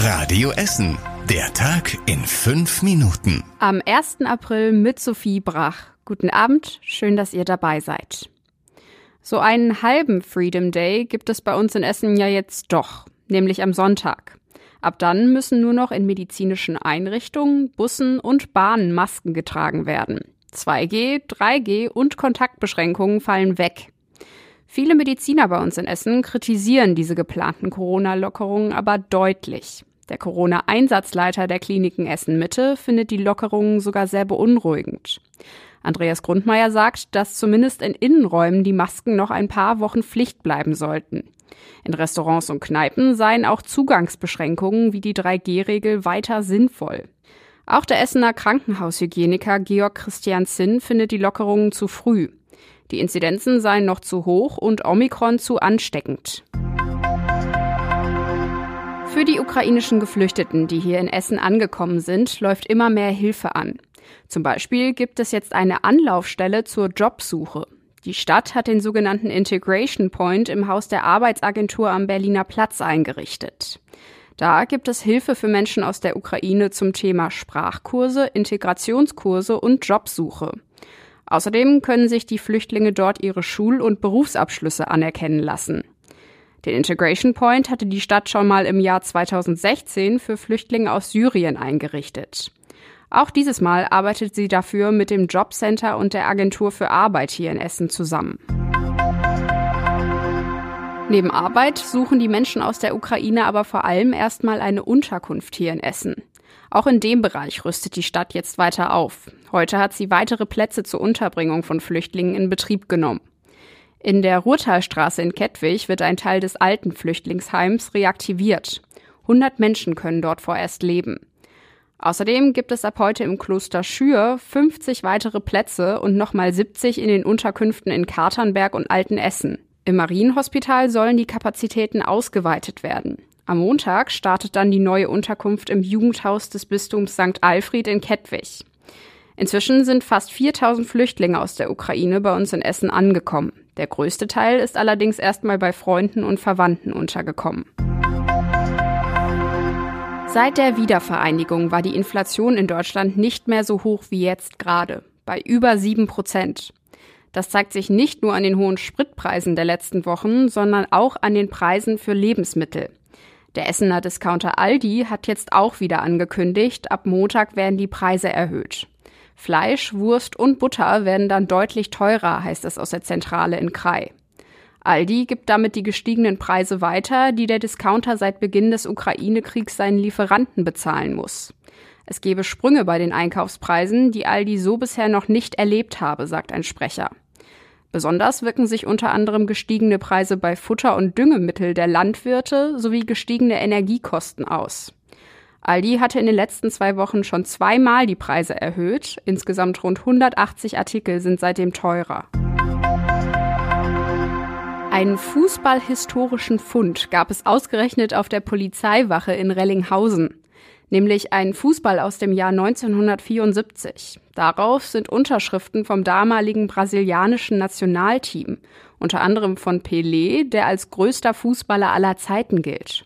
Radio Essen. Der Tag in fünf Minuten. Am 1. April mit Sophie Brach. Guten Abend, schön, dass ihr dabei seid. So einen halben Freedom Day gibt es bei uns in Essen ja jetzt doch, nämlich am Sonntag. Ab dann müssen nur noch in medizinischen Einrichtungen, Bussen und Bahnen Masken getragen werden. 2G, 3G und Kontaktbeschränkungen fallen weg. Viele Mediziner bei uns in Essen kritisieren diese geplanten Corona-Lockerungen aber deutlich. Der Corona-Einsatzleiter der Kliniken Essen-Mitte findet die Lockerungen sogar sehr beunruhigend. Andreas Grundmeier sagt, dass zumindest in Innenräumen die Masken noch ein paar Wochen Pflicht bleiben sollten. In Restaurants und Kneipen seien auch Zugangsbeschränkungen wie die 3G-Regel weiter sinnvoll. Auch der Essener Krankenhaushygieniker Georg Christian Zinn findet die Lockerungen zu früh. Die Inzidenzen seien noch zu hoch und Omikron zu ansteckend. Für die ukrainischen Geflüchteten, die hier in Essen angekommen sind, läuft immer mehr Hilfe an. Zum Beispiel gibt es jetzt eine Anlaufstelle zur Jobsuche. Die Stadt hat den sogenannten Integration Point im Haus der Arbeitsagentur am Berliner Platz eingerichtet. Da gibt es Hilfe für Menschen aus der Ukraine zum Thema Sprachkurse, Integrationskurse und Jobsuche. Außerdem können sich die Flüchtlinge dort ihre Schul- und Berufsabschlüsse anerkennen lassen. Den Integration Point hatte die Stadt schon mal im Jahr 2016 für Flüchtlinge aus Syrien eingerichtet. Auch dieses Mal arbeitet sie dafür mit dem Jobcenter und der Agentur für Arbeit hier in Essen zusammen. Neben Arbeit suchen die Menschen aus der Ukraine aber vor allem erstmal eine Unterkunft hier in Essen. Auch in dem Bereich rüstet die Stadt jetzt weiter auf. Heute hat sie weitere Plätze zur Unterbringung von Flüchtlingen in Betrieb genommen. In der Ruhrtalstraße in Kettwig wird ein Teil des alten Flüchtlingsheims reaktiviert. 100 Menschen können dort vorerst leben. Außerdem gibt es ab heute im Kloster Schür 50 weitere Plätze und nochmal 70 in den Unterkünften in Katernberg und Altenessen. Im Marienhospital sollen die Kapazitäten ausgeweitet werden. Am Montag startet dann die neue Unterkunft im Jugendhaus des Bistums St. Alfred in Kettwig. Inzwischen sind fast 4000 Flüchtlinge aus der Ukraine bei uns in Essen angekommen. Der größte Teil ist allerdings erstmal bei Freunden und Verwandten untergekommen. Seit der Wiedervereinigung war die Inflation in Deutschland nicht mehr so hoch wie jetzt gerade, bei über sieben Prozent. Das zeigt sich nicht nur an den hohen Spritpreisen der letzten Wochen, sondern auch an den Preisen für Lebensmittel. Der Essener Discounter Aldi hat jetzt auch wieder angekündigt, ab Montag werden die Preise erhöht. Fleisch, Wurst und Butter werden dann deutlich teurer, heißt es aus der Zentrale in Krai. Aldi gibt damit die gestiegenen Preise weiter, die der Discounter seit Beginn des Ukraine-Kriegs seinen Lieferanten bezahlen muss. Es gebe Sprünge bei den Einkaufspreisen, die Aldi so bisher noch nicht erlebt habe, sagt ein Sprecher. Besonders wirken sich unter anderem gestiegene Preise bei Futter und Düngemittel der Landwirte sowie gestiegene Energiekosten aus. Aldi hatte in den letzten zwei Wochen schon zweimal die Preise erhöht. Insgesamt rund 180 Artikel sind seitdem teurer. Einen fußballhistorischen Fund gab es ausgerechnet auf der Polizeiwache in Rellinghausen, nämlich einen Fußball aus dem Jahr 1974. Darauf sind Unterschriften vom damaligen brasilianischen Nationalteam, unter anderem von Pelé, der als größter Fußballer aller Zeiten gilt.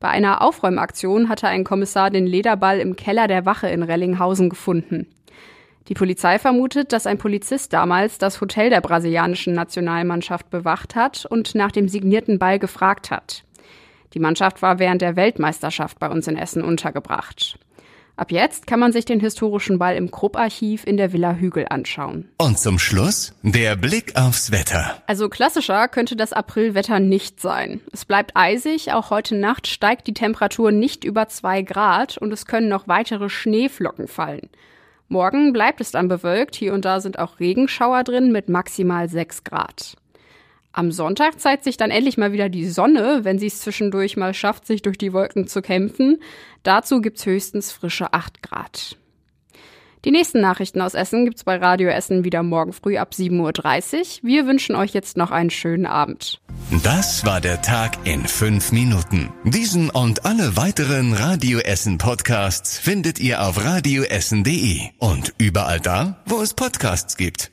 Bei einer Aufräumaktion hatte ein Kommissar den Lederball im Keller der Wache in Rellinghausen gefunden. Die Polizei vermutet, dass ein Polizist damals das Hotel der brasilianischen Nationalmannschaft bewacht hat und nach dem signierten Ball gefragt hat. Die Mannschaft war während der Weltmeisterschaft bei uns in Essen untergebracht. Ab jetzt kann man sich den historischen Ball im Krupp-Archiv in der Villa Hügel anschauen. Und zum Schluss der Blick aufs Wetter. Also klassischer könnte das Aprilwetter nicht sein. Es bleibt eisig, auch heute Nacht steigt die Temperatur nicht über zwei Grad und es können noch weitere Schneeflocken fallen. Morgen bleibt es dann bewölkt, hier und da sind auch Regenschauer drin mit maximal sechs Grad. Am Sonntag zeigt sich dann endlich mal wieder die Sonne, wenn sie es zwischendurch mal schafft, sich durch die Wolken zu kämpfen. Dazu gibt's höchstens frische 8 Grad. Die nächsten Nachrichten aus Essen gibt's bei Radio Essen wieder morgen früh ab 7.30 Uhr. Wir wünschen euch jetzt noch einen schönen Abend. Das war der Tag in fünf Minuten. Diesen und alle weiteren Radio Essen Podcasts findet ihr auf radioessen.de und überall da, wo es Podcasts gibt.